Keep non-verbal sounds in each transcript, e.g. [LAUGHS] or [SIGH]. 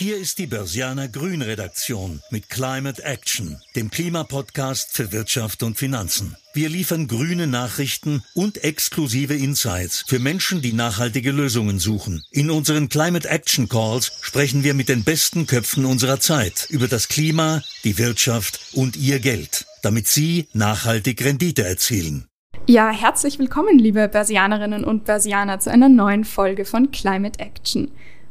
Hier ist die Börsianer Grün Redaktion mit Climate Action, dem Klimapodcast für Wirtschaft und Finanzen. Wir liefern grüne Nachrichten und exklusive Insights für Menschen, die nachhaltige Lösungen suchen. In unseren Climate Action Calls sprechen wir mit den besten Köpfen unserer Zeit über das Klima, die Wirtschaft und ihr Geld, damit sie nachhaltig Rendite erzielen. Ja, herzlich willkommen, liebe Börsianerinnen und Börsianer, zu einer neuen Folge von Climate Action.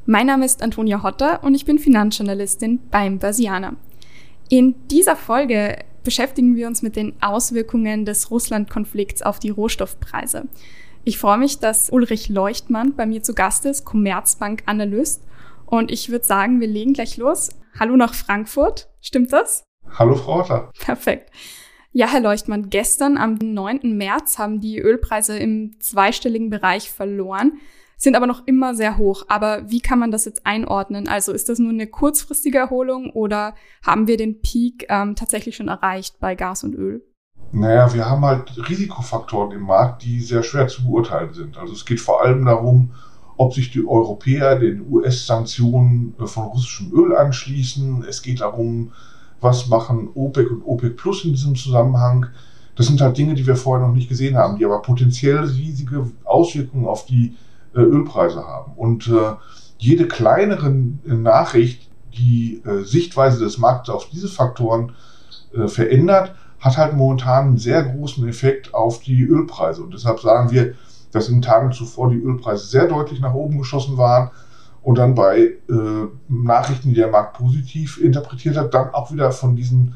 Mein Name ist Antonia Hotter und ich bin Finanzjournalistin beim Börsianer. In dieser Folge beschäftigen wir uns mit den Auswirkungen des Russland-Konflikts auf die Rohstoffpreise. Ich freue mich, dass Ulrich Leuchtmann bei mir zu Gast ist, Commerzbank-Analyst. Und ich würde sagen, wir legen gleich los. Hallo nach Frankfurt. Stimmt das? Hallo, Frau Hotter. Perfekt. Ja, Herr Leuchtmann, gestern am 9. März haben die Ölpreise im zweistelligen Bereich verloren sind aber noch immer sehr hoch. Aber wie kann man das jetzt einordnen? Also ist das nur eine kurzfristige Erholung oder haben wir den Peak ähm, tatsächlich schon erreicht bei Gas und Öl? Naja, wir haben halt Risikofaktoren im Markt, die sehr schwer zu beurteilen sind. Also es geht vor allem darum, ob sich die Europäer den US-Sanktionen äh, von russischem Öl anschließen. Es geht darum, was machen OPEC und OPEC Plus in diesem Zusammenhang. Das sind halt Dinge, die wir vorher noch nicht gesehen haben, die aber potenziell riesige Auswirkungen auf die äh, Ölpreise haben. Und äh, jede kleinere Nachricht, die äh, Sichtweise des Marktes auf diese Faktoren verändert, hat halt momentan einen sehr großen Effekt auf die Ölpreise. Und deshalb sagen wir, dass in den Tagen zuvor die Ölpreise sehr deutlich nach oben geschossen waren und dann bei äh, Nachrichten, die der Markt positiv interpretiert hat, dann auch wieder von diesen,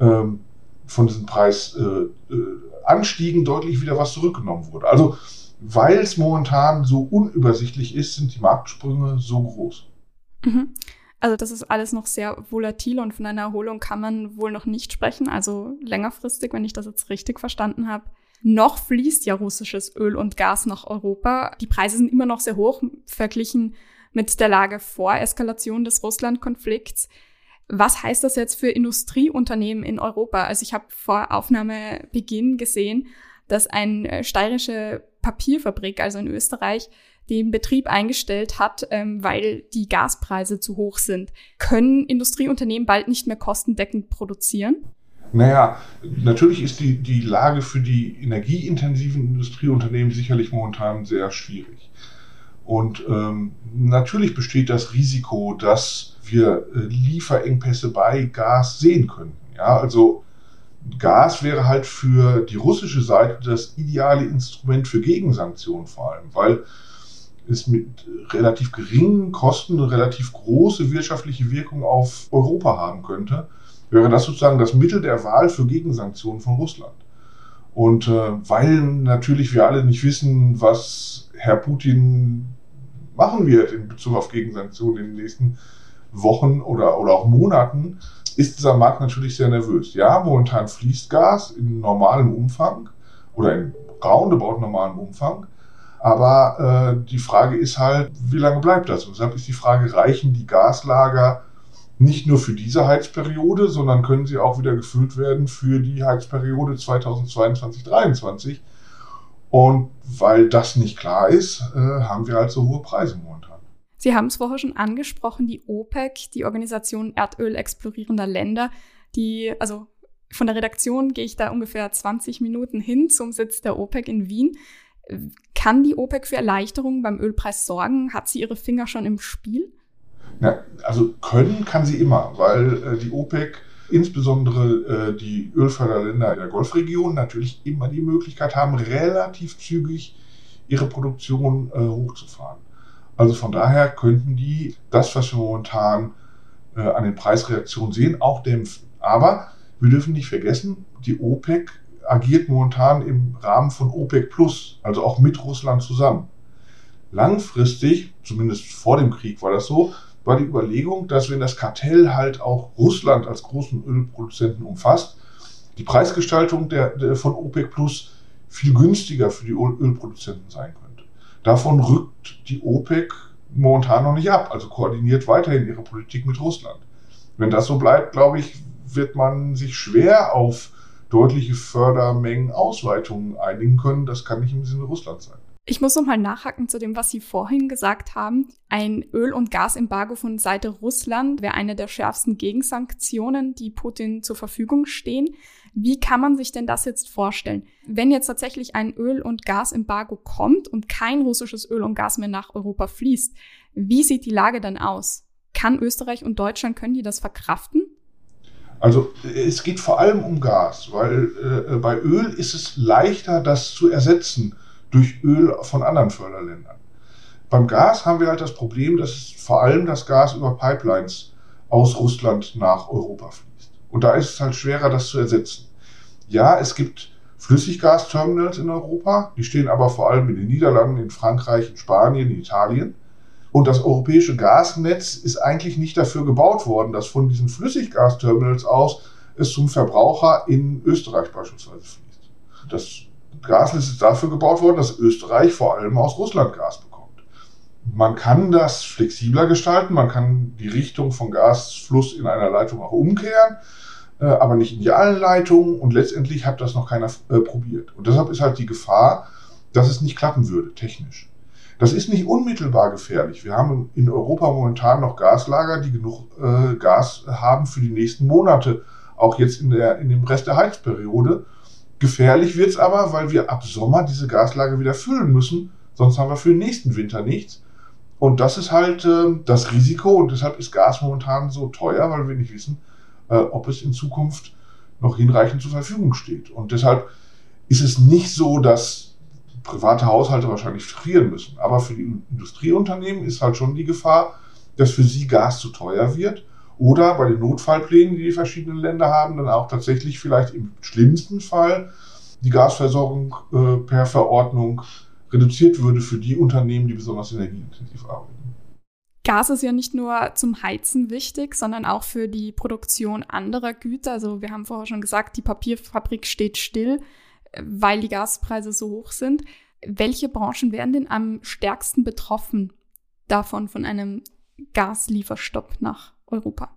ähm, von diesen Preisanstiegen äh, deutlich wieder was zurückgenommen wurde. Also weil es momentan so unübersichtlich ist, sind die Marktsprünge so groß. Mhm. Also das ist alles noch sehr volatil und von einer Erholung kann man wohl noch nicht sprechen, also längerfristig, wenn ich das jetzt richtig verstanden habe. Noch fließt ja russisches Öl und Gas nach Europa. Die Preise sind immer noch sehr hoch verglichen mit der Lage vor Eskalation des Russland-Konflikts. Was heißt das jetzt für Industrieunternehmen in Europa? Also ich habe vor Aufnahmebeginn gesehen, dass eine äh, steirische Papierfabrik, also in Österreich, den Betrieb eingestellt hat, ähm, weil die Gaspreise zu hoch sind. Können Industrieunternehmen bald nicht mehr kostendeckend produzieren? Naja, natürlich ist die, die Lage für die energieintensiven Industrieunternehmen sicherlich momentan sehr schwierig. Und ähm, natürlich besteht das Risiko, dass wir äh, Lieferengpässe bei Gas sehen könnten. Ja, also Gas wäre halt für die russische Seite das ideale Instrument für Gegensanktionen vor allem, weil es mit relativ geringen Kosten eine relativ große wirtschaftliche Wirkung auf Europa haben könnte, wäre das sozusagen das Mittel der Wahl für Gegensanktionen von Russland. Und äh, weil natürlich wir alle nicht wissen, was Herr Putin machen wird in Bezug auf Gegensanktionen in den nächsten Wochen oder, oder auch Monaten, ist dieser Markt natürlich sehr nervös. Ja, momentan fließt Gas in normalem Umfang oder in roundabout normalem Umfang. Aber äh, die Frage ist halt, wie lange bleibt das? Und deshalb ist die Frage, reichen die Gaslager nicht nur für diese Heizperiode, sondern können sie auch wieder gefüllt werden für die Heizperiode 2022 2023 Und weil das nicht klar ist, äh, haben wir halt so hohe Preise momentan. Sie haben es vorher schon angesprochen, die OPEC, die Organisation Erdöl explorierender Länder, die, also von der Redaktion gehe ich da ungefähr 20 Minuten hin zum Sitz der OPEC in Wien. Kann die OPEC für Erleichterungen beim Ölpreis sorgen? Hat sie ihre Finger schon im Spiel? Ja, also können kann sie immer, weil äh, die OPEC, insbesondere äh, die Ölförderländer der Golfregion, natürlich immer die Möglichkeit haben, relativ zügig ihre Produktion äh, hochzufahren. Also von daher könnten die das, was wir momentan äh, an den Preisreaktionen sehen, auch dämpfen. Aber wir dürfen nicht vergessen, die OPEC agiert momentan im Rahmen von OPEC Plus, also auch mit Russland zusammen. Langfristig, zumindest vor dem Krieg war das so, war die Überlegung, dass wenn das Kartell halt auch Russland als großen Ölproduzenten umfasst, die Preisgestaltung der, der von OPEC Plus viel günstiger für die Ölproduzenten sein könnte. Davon rückt die OPEC momentan noch nicht ab, also koordiniert weiterhin ihre Politik mit Russland. Wenn das so bleibt, glaube ich, wird man sich schwer auf deutliche Fördermengenausweitungen einigen können. Das kann nicht im Sinne Russlands sein. Ich muss nochmal nachhaken zu dem, was Sie vorhin gesagt haben. Ein Öl- und Gasembargo von Seite Russland wäre eine der schärfsten Gegensanktionen, die Putin zur Verfügung stehen. Wie kann man sich denn das jetzt vorstellen? Wenn jetzt tatsächlich ein Öl- und Gasembargo kommt und kein russisches Öl und Gas mehr nach Europa fließt, wie sieht die Lage dann aus? Kann Österreich und Deutschland, können die das verkraften? Also es geht vor allem um Gas, weil äh, bei Öl ist es leichter, das zu ersetzen durch Öl von anderen Förderländern. Beim Gas haben wir halt das Problem, dass vor allem das Gas über Pipelines aus Russland nach Europa fließt. Und da ist es halt schwerer, das zu ersetzen. Ja, es gibt Flüssiggasterminals in Europa, die stehen aber vor allem in den Niederlanden, in Frankreich, in Spanien, in Italien. Und das europäische Gasnetz ist eigentlich nicht dafür gebaut worden, dass von diesen Flüssiggasterminals aus es zum Verbraucher in Österreich beispielsweise fließt. Das Gasnetz ist dafür gebaut worden, dass Österreich vor allem aus Russland Gas bekommt. Man kann das flexibler gestalten, man kann die Richtung von Gasfluss in einer Leitung auch umkehren, äh, aber nicht in die allen Leitungen und letztendlich hat das noch keiner äh, probiert. Und deshalb ist halt die Gefahr, dass es nicht klappen würde, technisch. Das ist nicht unmittelbar gefährlich. Wir haben in Europa momentan noch Gaslager, die genug äh, Gas haben für die nächsten Monate, auch jetzt in, der, in dem Rest der Heizperiode. Gefährlich wird es aber, weil wir ab Sommer diese Gaslager wieder füllen müssen, sonst haben wir für den nächsten Winter nichts. Und das ist halt äh, das Risiko und deshalb ist Gas momentan so teuer, weil wir nicht wissen, äh, ob es in Zukunft noch hinreichend zur Verfügung steht. Und deshalb ist es nicht so, dass private Haushalte wahrscheinlich frieren müssen. Aber für die Industrieunternehmen ist halt schon die Gefahr, dass für sie Gas zu teuer wird oder bei den Notfallplänen, die die verschiedenen Länder haben, dann auch tatsächlich vielleicht im schlimmsten Fall die Gasversorgung äh, per Verordnung reduziert würde für die Unternehmen, die besonders energieintensiv arbeiten. Gas ist ja nicht nur zum Heizen wichtig, sondern auch für die Produktion anderer Güter. Also wir haben vorher schon gesagt, die Papierfabrik steht still, weil die Gaspreise so hoch sind. Welche Branchen werden denn am stärksten betroffen davon, von einem Gaslieferstopp nach Europa?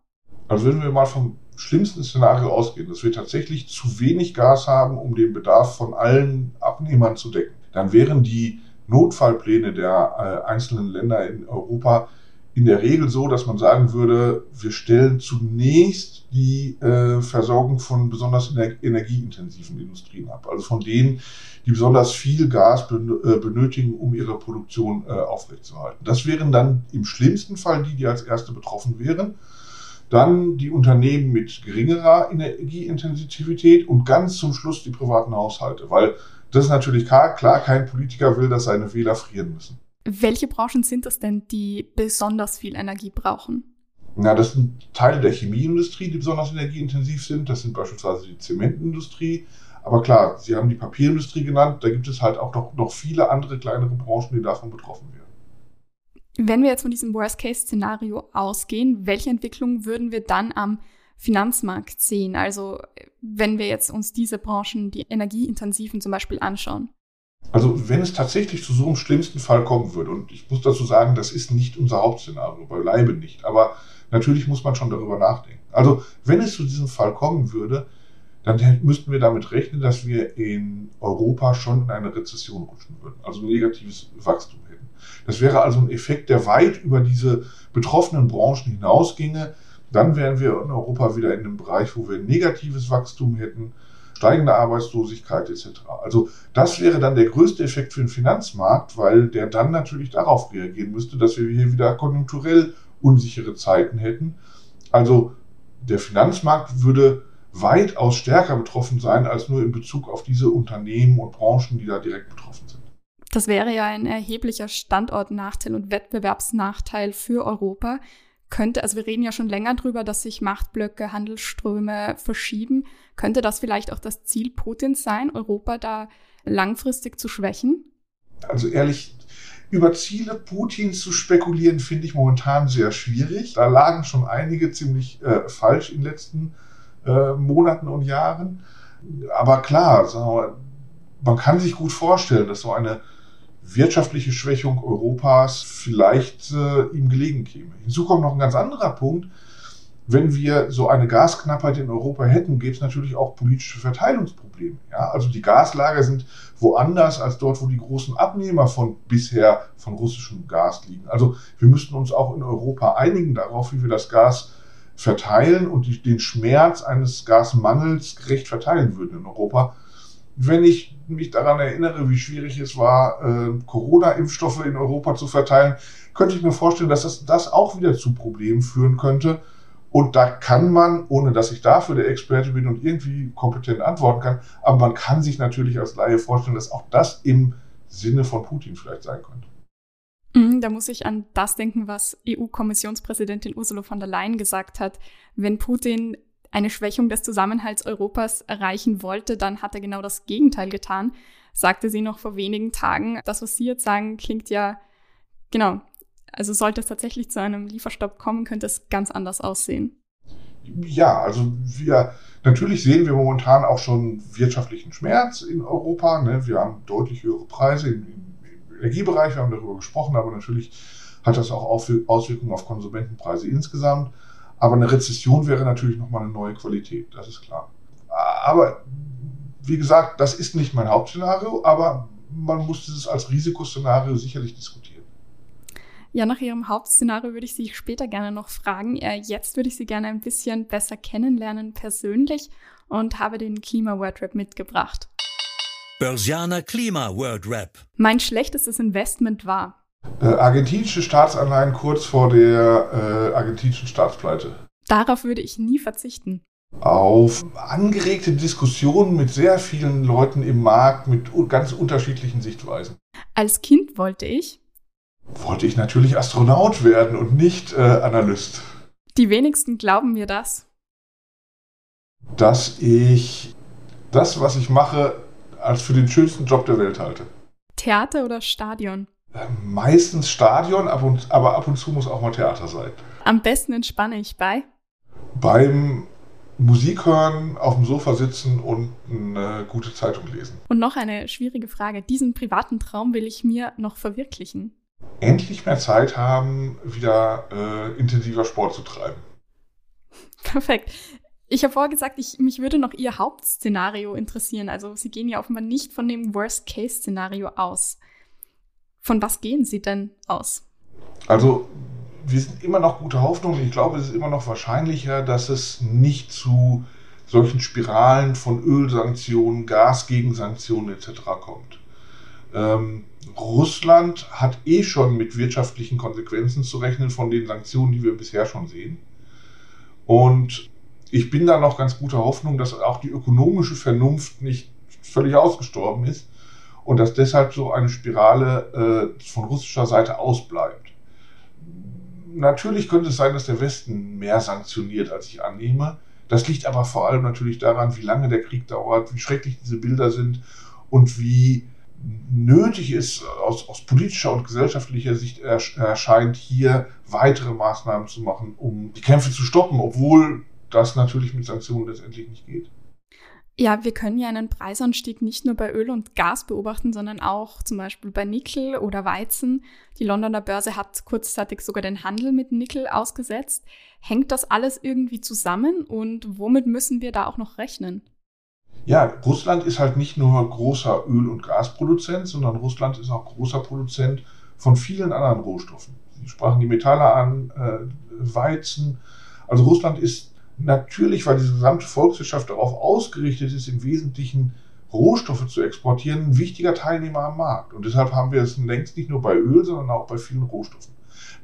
Also wenn wir mal vom schlimmsten Szenario ausgehen, dass wir tatsächlich zu wenig Gas haben, um den Bedarf von allen Abnehmern zu decken, dann wären die Notfallpläne der äh, einzelnen Länder in Europa in der Regel so, dass man sagen würde, wir stellen zunächst die äh, Versorgung von besonders ener energieintensiven Industrien ab. Also von denen, die besonders viel Gas äh, benötigen, um ihre Produktion äh, aufrechtzuerhalten. Das wären dann im schlimmsten Fall die, die als erste betroffen wären. Dann die Unternehmen mit geringerer Energieintensivität und ganz zum Schluss die privaten Haushalte, weil das ist natürlich klar, klar, kein Politiker will, dass seine Wähler frieren müssen. Welche Branchen sind das denn, die besonders viel Energie brauchen? Na, das sind Teile der Chemieindustrie, die besonders energieintensiv sind. Das sind beispielsweise die Zementindustrie. Aber klar, Sie haben die Papierindustrie genannt. Da gibt es halt auch noch, noch viele andere kleinere Branchen, die davon betroffen werden. Wenn wir jetzt von diesem Worst-Case-Szenario ausgehen, welche Entwicklung würden wir dann am Finanzmarkt sehen? Also wenn wir jetzt uns diese Branchen, die energieintensiven zum Beispiel anschauen. Also wenn es tatsächlich zu so einem schlimmsten Fall kommen würde, und ich muss dazu sagen, das ist nicht unser Hauptszenario, beileibe nicht, aber natürlich muss man schon darüber nachdenken. Also wenn es zu diesem Fall kommen würde, dann müssten wir damit rechnen, dass wir in Europa schon in eine Rezession rutschen würden, also ein negatives Wachstum hätten. Das wäre also ein Effekt, der weit über diese betroffenen Branchen hinausginge. Dann wären wir in Europa wieder in einem Bereich, wo wir negatives Wachstum hätten, steigende Arbeitslosigkeit etc. Also das wäre dann der größte Effekt für den Finanzmarkt, weil der dann natürlich darauf reagieren müsste, dass wir hier wieder konjunkturell unsichere Zeiten hätten. Also der Finanzmarkt würde weitaus stärker betroffen sein als nur in Bezug auf diese Unternehmen und Branchen, die da direkt betroffen sind. Das wäre ja ein erheblicher Standortnachteil und Wettbewerbsnachteil für Europa. Könnte, also wir reden ja schon länger drüber, dass sich Machtblöcke, Handelsströme verschieben. Könnte das vielleicht auch das Ziel Putins sein, Europa da langfristig zu schwächen? Also ehrlich, über Ziele Putins zu spekulieren, finde ich momentan sehr schwierig. Da lagen schon einige ziemlich äh, falsch in den letzten äh, Monaten und Jahren. Aber klar, wir, man kann sich gut vorstellen, dass so eine wirtschaftliche Schwächung Europas vielleicht äh, ihm gelegen käme. Hinzu kommt noch ein ganz anderer Punkt. wenn wir so eine Gasknappheit in Europa hätten, gäbe es natürlich auch politische Verteilungsprobleme. Ja? Also die Gaslager sind woanders als dort, wo die großen Abnehmer von bisher von russischem Gas liegen. Also wir müssten uns auch in Europa einigen darauf, wie wir das Gas verteilen und die, den Schmerz eines Gasmangels gerecht verteilen würden in Europa. Wenn ich mich daran erinnere, wie schwierig es war, äh, Corona-Impfstoffe in Europa zu verteilen, könnte ich mir vorstellen, dass das, das auch wieder zu Problemen führen könnte. Und da kann man, ohne dass ich dafür der Experte bin und irgendwie kompetent antworten kann, aber man kann sich natürlich als Laie vorstellen, dass auch das im Sinne von Putin vielleicht sein könnte. Mhm, da muss ich an das denken, was EU-Kommissionspräsidentin Ursula von der Leyen gesagt hat. Wenn Putin eine Schwächung des Zusammenhalts Europas erreichen wollte, dann hat er genau das Gegenteil getan, sagte sie noch vor wenigen Tagen. Das, was Sie jetzt sagen, klingt ja, genau, also sollte es tatsächlich zu einem Lieferstopp kommen, könnte es ganz anders aussehen. Ja, also wir natürlich sehen wir momentan auch schon wirtschaftlichen Schmerz in Europa. Ne? Wir haben deutlich höhere Preise im, im Energiebereich, wir haben darüber gesprochen, aber natürlich hat das auch Auswirkungen auf Konsumentenpreise insgesamt. Aber eine Rezession wäre natürlich nochmal eine neue Qualität, das ist klar. Aber wie gesagt, das ist nicht mein Hauptszenario, aber man muss dieses als Risikoszenario sicherlich diskutieren. Ja, nach Ihrem Hauptszenario würde ich Sie später gerne noch fragen. Jetzt würde ich Sie gerne ein bisschen besser kennenlernen persönlich und habe den Klima-Word-Rap mitgebracht. Börsianer Klima-Word-Rap. Mein schlechtestes Investment war. Äh, argentinische Staatsanleihen kurz vor der äh, argentinischen Staatspleite. Darauf würde ich nie verzichten. Auf angeregte Diskussionen mit sehr vielen Leuten im Markt mit ganz unterschiedlichen Sichtweisen. Als Kind wollte ich wollte ich natürlich Astronaut werden und nicht äh, Analyst. Die wenigsten glauben mir das. Dass ich das, was ich mache, als für den schönsten Job der Welt halte. Theater oder Stadion? Meistens Stadion, ab und, aber ab und zu muss auch mal Theater sein. Am besten entspanne ich bei? Beim Musik hören, auf dem Sofa sitzen und eine gute Zeitung lesen. Und noch eine schwierige Frage. Diesen privaten Traum will ich mir noch verwirklichen endlich mehr Zeit haben, wieder äh, intensiver Sport zu treiben. [LAUGHS] Perfekt. Ich habe vorher gesagt, ich, mich würde noch Ihr Hauptszenario interessieren. Also Sie gehen ja offenbar nicht von dem Worst-Case-Szenario aus. Von was gehen Sie denn aus? Also wir sind immer noch gute Hoffnung. Ich glaube, es ist immer noch wahrscheinlicher, dass es nicht zu solchen Spiralen von Ölsanktionen, Gasgegensanktionen etc. kommt. Ähm, Russland hat eh schon mit wirtschaftlichen Konsequenzen zu rechnen von den Sanktionen, die wir bisher schon sehen. Und ich bin da noch ganz guter Hoffnung, dass auch die ökonomische Vernunft nicht völlig ausgestorben ist und dass deshalb so eine Spirale äh, von russischer Seite ausbleibt. Natürlich könnte es sein, dass der Westen mehr sanktioniert, als ich annehme. Das liegt aber vor allem natürlich daran, wie lange der Krieg dauert, wie schrecklich diese Bilder sind und wie nötig ist, aus, aus politischer und gesellschaftlicher Sicht erscheint, hier weitere Maßnahmen zu machen, um die Kämpfe zu stoppen, obwohl das natürlich mit Sanktionen letztendlich nicht geht. Ja, wir können ja einen Preisanstieg nicht nur bei Öl und Gas beobachten, sondern auch zum Beispiel bei Nickel oder Weizen. Die Londoner Börse hat kurzzeitig sogar den Handel mit Nickel ausgesetzt. Hängt das alles irgendwie zusammen und womit müssen wir da auch noch rechnen? Ja, Russland ist halt nicht nur großer Öl- und Gasproduzent, sondern Russland ist auch großer Produzent von vielen anderen Rohstoffen. Sie sprachen die Metalle an, äh, Weizen. Also Russland ist natürlich, weil diese gesamte Volkswirtschaft darauf ausgerichtet ist, im Wesentlichen Rohstoffe zu exportieren, ein wichtiger Teilnehmer am Markt. Und deshalb haben wir es längst nicht nur bei Öl, sondern auch bei vielen Rohstoffen.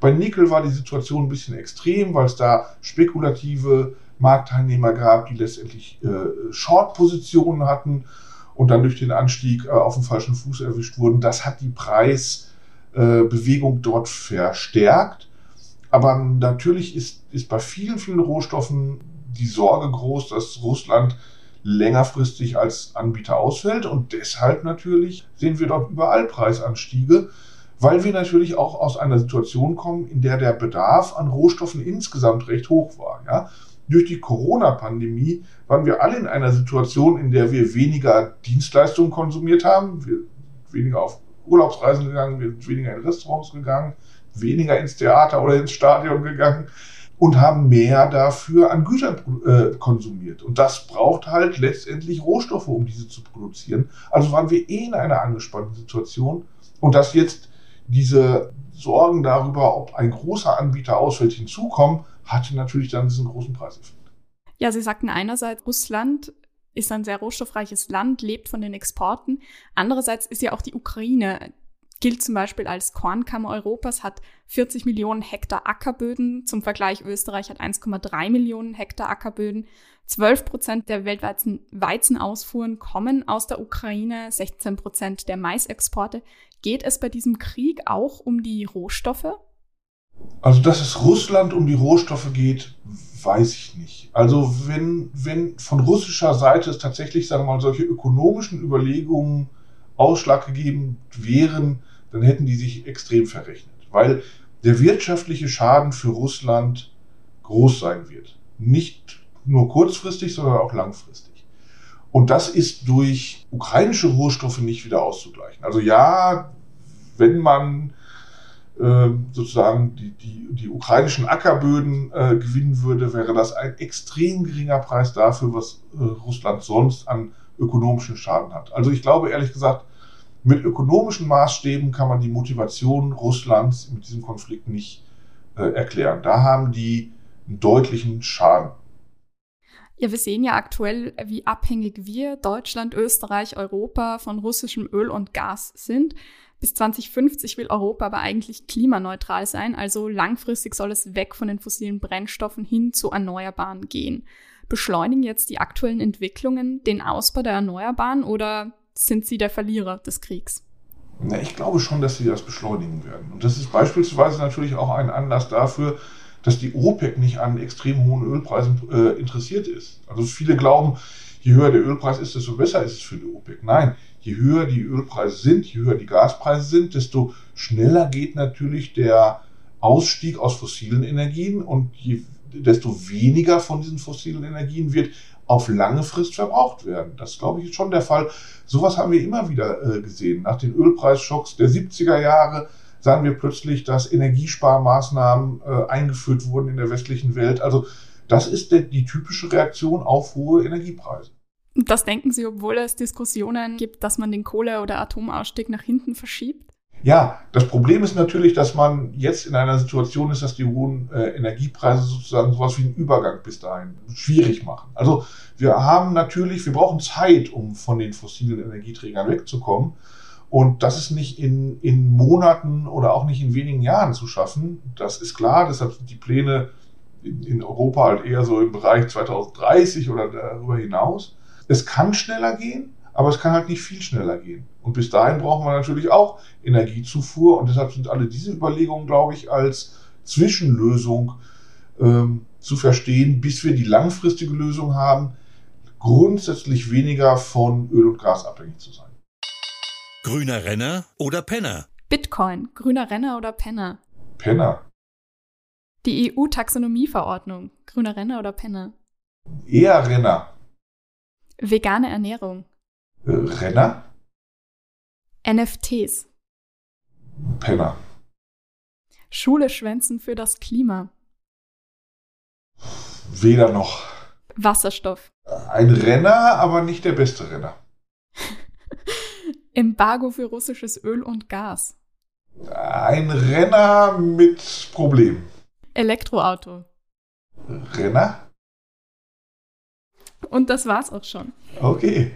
Bei Nickel war die Situation ein bisschen extrem, weil es da spekulative Marktteilnehmer gab, die letztendlich äh, Short-Positionen hatten und dann durch den Anstieg äh, auf dem falschen Fuß erwischt wurden. Das hat die Preisbewegung äh, dort verstärkt. Aber natürlich ist, ist bei vielen, vielen Rohstoffen die Sorge groß, dass Russland längerfristig als Anbieter ausfällt. Und deshalb natürlich sehen wir dort überall Preisanstiege, weil wir natürlich auch aus einer Situation kommen, in der der Bedarf an Rohstoffen insgesamt recht hoch war. Ja? durch die Corona-Pandemie waren wir alle in einer Situation, in der wir weniger Dienstleistungen konsumiert haben, wir weniger auf Urlaubsreisen gegangen, wir sind weniger in Restaurants gegangen, weniger ins Theater oder ins Stadion gegangen. Und haben mehr dafür an Gütern äh, konsumiert. Und das braucht halt letztendlich Rohstoffe, um diese zu produzieren. Also waren wir eh in einer angespannten Situation. Und dass jetzt diese Sorgen darüber, ob ein großer Anbieter ausfällt, hinzukommen, hatte natürlich dann diesen großen Preiseffekt. Ja, Sie sagten einerseits, Russland ist ein sehr rohstoffreiches Land, lebt von den Exporten. Andererseits ist ja auch die Ukraine gilt zum Beispiel als Kornkammer Europas, hat 40 Millionen Hektar Ackerböden. Zum Vergleich, Österreich hat 1,3 Millionen Hektar Ackerböden. 12 Prozent der weltweiten Weizenausfuhren kommen aus der Ukraine, 16 Prozent der Maisexporte. Geht es bei diesem Krieg auch um die Rohstoffe? Also, dass es Russland um die Rohstoffe geht, weiß ich nicht. Also, wenn, wenn von russischer Seite es tatsächlich, sagen wir mal, solche ökonomischen Überlegungen ausschlaggegeben wären, dann hätten die sich extrem verrechnet, weil der wirtschaftliche Schaden für Russland groß sein wird. Nicht nur kurzfristig, sondern auch langfristig. Und das ist durch ukrainische Rohstoffe nicht wieder auszugleichen. Also ja, wenn man äh, sozusagen die, die, die ukrainischen Ackerböden äh, gewinnen würde, wäre das ein extrem geringer Preis dafür, was äh, Russland sonst an ökonomischen Schaden hat. Also ich glaube ehrlich gesagt, mit ökonomischen Maßstäben kann man die Motivation Russlands mit diesem Konflikt nicht äh, erklären. Da haben die einen deutlichen Schaden. Ja, wir sehen ja aktuell, wie abhängig wir, Deutschland, Österreich, Europa von russischem Öl und Gas sind. Bis 2050 will Europa aber eigentlich klimaneutral sein, also langfristig soll es weg von den fossilen Brennstoffen hin zu Erneuerbaren gehen. Beschleunigen jetzt die aktuellen Entwicklungen den Ausbau der Erneuerbaren oder sind sie der Verlierer des Kriegs? Na, ich glaube schon, dass sie das beschleunigen werden. Und das ist beispielsweise natürlich auch ein Anlass dafür, dass die OPEC nicht an extrem hohen Ölpreisen äh, interessiert ist. Also viele glauben, je höher der Ölpreis ist, desto besser ist es für die OPEC. Nein, je höher die Ölpreise sind, je höher die Gaspreise sind, desto schneller geht natürlich der Ausstieg aus fossilen Energien und je, desto weniger von diesen fossilen Energien wird auf lange Frist verbraucht werden. Das glaube ich ist schon der Fall. Sowas haben wir immer wieder äh, gesehen. Nach den Ölpreisschocks der 70er Jahre sahen wir plötzlich, dass Energiesparmaßnahmen äh, eingeführt wurden in der westlichen Welt. Also das ist der, die typische Reaktion auf hohe Energiepreise. Das denken Sie, obwohl es Diskussionen gibt, dass man den Kohle- oder Atomausstieg nach hinten verschiebt? Ja, das Problem ist natürlich, dass man jetzt in einer Situation ist, dass die hohen äh, Energiepreise sozusagen sowas wie einen Übergang bis dahin schwierig machen. Also wir haben natürlich, wir brauchen Zeit, um von den fossilen Energieträgern wegzukommen. Und das ist nicht in, in Monaten oder auch nicht in wenigen Jahren zu schaffen. Das ist klar, deshalb sind die Pläne in, in Europa halt eher so im Bereich 2030 oder darüber hinaus. Es kann schneller gehen, aber es kann halt nicht viel schneller gehen. Und bis dahin brauchen wir natürlich auch Energiezufuhr. Und deshalb sind alle diese Überlegungen, glaube ich, als Zwischenlösung ähm, zu verstehen, bis wir die langfristige Lösung haben, grundsätzlich weniger von Öl und Gas abhängig zu sein. Grüner Renner oder Penner? Bitcoin, grüner Renner oder Penner? Penner. Die EU-Taxonomieverordnung, grüner Renner oder Penner? Eher Renner. Vegane Ernährung, Äh, Renner? NFTs, Penner. Schule schwänzen für das Klima, Weder noch. Wasserstoff, Ein Renner, aber nicht der beste Renner. [LAUGHS] Embargo für russisches Öl und Gas, Ein Renner mit Problemen. Elektroauto. Renner? Und das war's auch schon. Okay.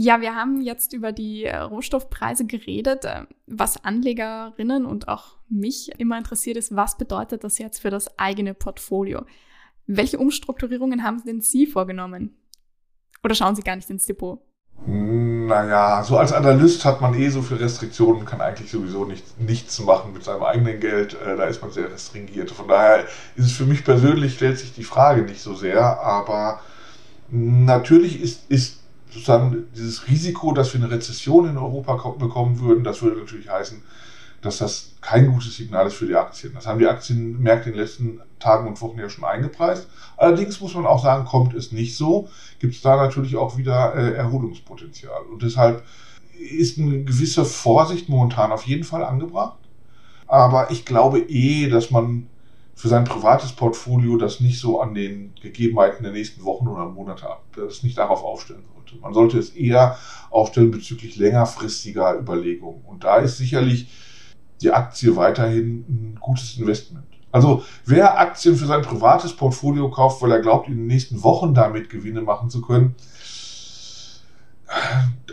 Ja, wir haben jetzt über die äh, Rohstoffpreise geredet. Äh, Was Anlegerinnen und auch mich immer interessiert ist, was bedeutet das jetzt für das eigene Portfolio? Welche Umstrukturierungen haben denn Sie vorgenommen? Oder schauen Sie gar nicht ins Depot? Naja, so als Analyst hat man eh so viele Restriktionen, kann eigentlich sowieso nicht, nichts machen mit seinem eigenen Geld. Äh, da ist man sehr restringiert. Von daher ist es für mich persönlich, stellt sich die Frage nicht so sehr. Aber natürlich ist, ist sozusagen dieses Risiko, dass wir eine Rezession in Europa ko- bekommen würden, das würde natürlich heißen, dass das kein gutes Signal ist für die Aktien. Das haben die Aktienmärkte in den letzten Tagen und Wochen ja schon eingepreist. Allerdings muss man auch sagen, kommt es nicht so, gibt es da natürlich auch wieder äh, Erholungspotenzial. Und deshalb ist eine gewisse Vorsicht momentan auf jeden Fall angebracht. Aber ich glaube eh, dass man für sein privates Portfolio das nicht so an den Gegebenheiten der nächsten Wochen oder Monate das nicht darauf aufstellen sollte. Man sollte es eher aufstellen bezüglich längerfristiger Überlegungen. Und da ist sicherlich die Aktie weiterhin ein gutes Investment. Also wer Aktien für sein privates Portfolio kauft, weil er glaubt, in den nächsten Wochen damit Gewinne machen zu können,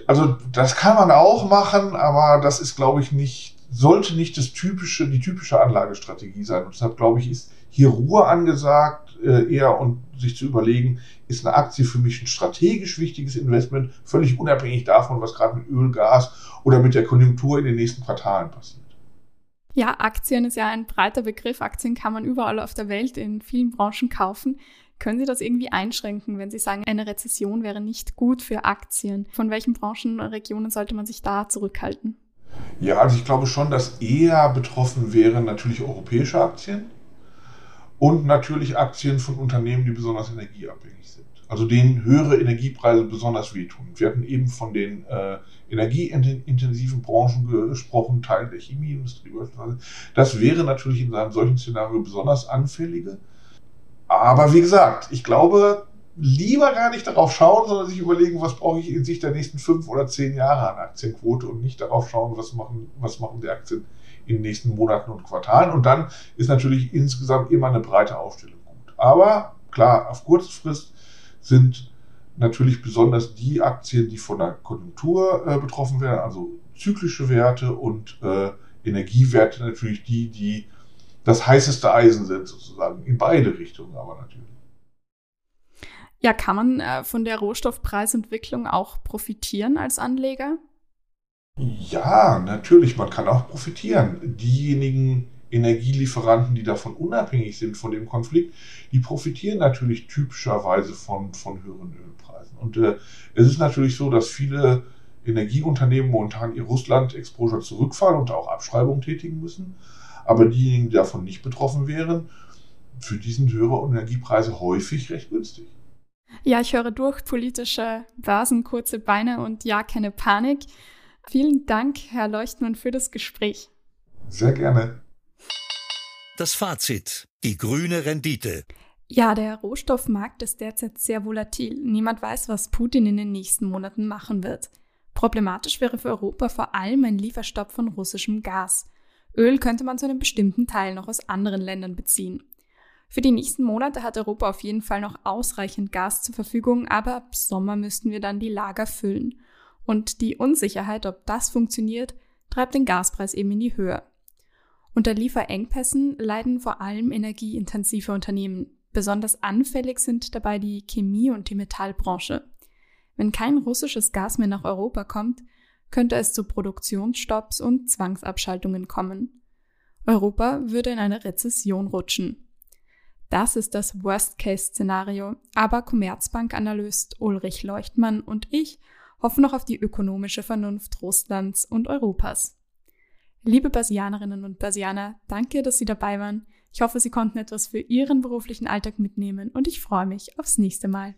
also das kann man auch machen, aber das ist, glaube ich, nicht, sollte nicht das typische, die typische Anlagestrategie sein. Und deshalb, glaube ich, ist hier Ruhe angesagt, äh, eher und sich zu überlegen, ist eine Aktie für mich ein strategisch wichtiges Investment, völlig unabhängig davon, was gerade mit Öl, Gas oder mit der Konjunktur in den nächsten Quartalen passiert. Ja, Aktien ist ja ein breiter Begriff. Aktien kann man überall auf der Welt in vielen Branchen kaufen. Können Sie das irgendwie einschränken, wenn Sie sagen, eine Rezession wäre nicht gut für Aktien? Von welchen Branchen, Regionen sollte man sich da zurückhalten? Ja, also ich glaube schon, dass eher betroffen wären natürlich europäische Aktien und natürlich Aktien von Unternehmen, die besonders energieabhängig sind. Also denen höhere Energiepreise besonders wehtun. Wir hatten eben von den äh, energieintensiven Branchen gesprochen, Teil der Chemieindustrie beispielsweise. Das wäre natürlich in einem solchen Szenario besonders anfällige. Aber wie gesagt, ich glaube, lieber gar nicht darauf schauen, sondern sich überlegen, was brauche ich in Sicht der nächsten fünf oder zehn Jahre an Aktienquote und nicht darauf schauen, was machen, was machen die Aktien in den nächsten Monaten und Quartalen. Und dann ist natürlich insgesamt immer eine breite Aufstellung gut. Aber klar, auf kurze Frist sind natürlich besonders die Aktien, die von der Konjunktur äh, betroffen werden, also zyklische Werte und äh, Energiewerte natürlich die, die das heißeste Eisen sind, sozusagen, in beide Richtungen aber natürlich. Ja, kann man äh, von der Rohstoffpreisentwicklung auch profitieren als Anleger? Ja, natürlich, man kann auch profitieren. Diejenigen Energielieferanten, die davon unabhängig sind, von dem Konflikt, die profitieren natürlich typischerweise von, von höheren Ölpreisen. Und äh, es ist natürlich so, dass viele Energieunternehmen momentan ihr Russland-Exposure zurückfahren und auch Abschreibungen tätigen müssen. Aber diejenigen, die davon nicht betroffen wären, für die sind höhere Energiepreise häufig recht günstig. Ja, ich höre durch politische Börsen, kurze Beine und ja, keine Panik. Vielen Dank, Herr Leuchtmann, für das Gespräch. Sehr gerne. Das Fazit. Die grüne Rendite. Ja, der Rohstoffmarkt ist derzeit sehr volatil. Niemand weiß, was Putin in den nächsten Monaten machen wird. Problematisch wäre für Europa vor allem ein Lieferstopp von russischem Gas. Öl könnte man zu einem bestimmten Teil noch aus anderen Ländern beziehen. Für die nächsten Monate hat Europa auf jeden Fall noch ausreichend Gas zur Verfügung, aber ab Sommer müssten wir dann die Lager füllen. Und die Unsicherheit, ob das funktioniert, treibt den Gaspreis eben in die Höhe. Unter Lieferengpässen leiden vor allem energieintensive Unternehmen. Besonders anfällig sind dabei die Chemie- und die Metallbranche. Wenn kein russisches Gas mehr nach Europa kommt, könnte es zu Produktionsstopps und Zwangsabschaltungen kommen. Europa würde in eine Rezession rutschen. Das ist das Worst-Case-Szenario, aber Commerzbank-Analyst Ulrich Leuchtmann und ich hoffen noch auf die ökonomische Vernunft Russlands und Europas. Liebe Basianerinnen und Basianer, danke, dass Sie dabei waren. Ich hoffe, Sie konnten etwas für Ihren beruflichen Alltag mitnehmen und ich freue mich aufs nächste Mal.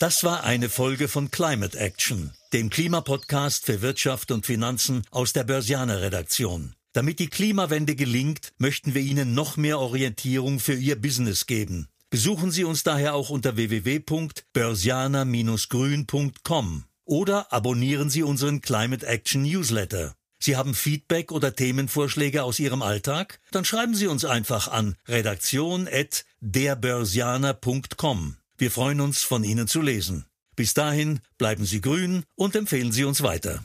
Das war eine Folge von Climate Action, dem Klimapodcast für Wirtschaft und Finanzen aus der Börsianer Redaktion. Damit die Klimawende gelingt, möchten wir Ihnen noch mehr Orientierung für Ihr Business geben. Besuchen Sie uns daher auch unter www.börsianer-grün.com oder abonnieren Sie unseren Climate Action Newsletter. Sie haben Feedback oder Themenvorschläge aus Ihrem Alltag? Dann schreiben Sie uns einfach an redaktion@derbörsianer.com. Wir freuen uns, von Ihnen zu lesen. Bis dahin bleiben Sie grün und empfehlen Sie uns weiter.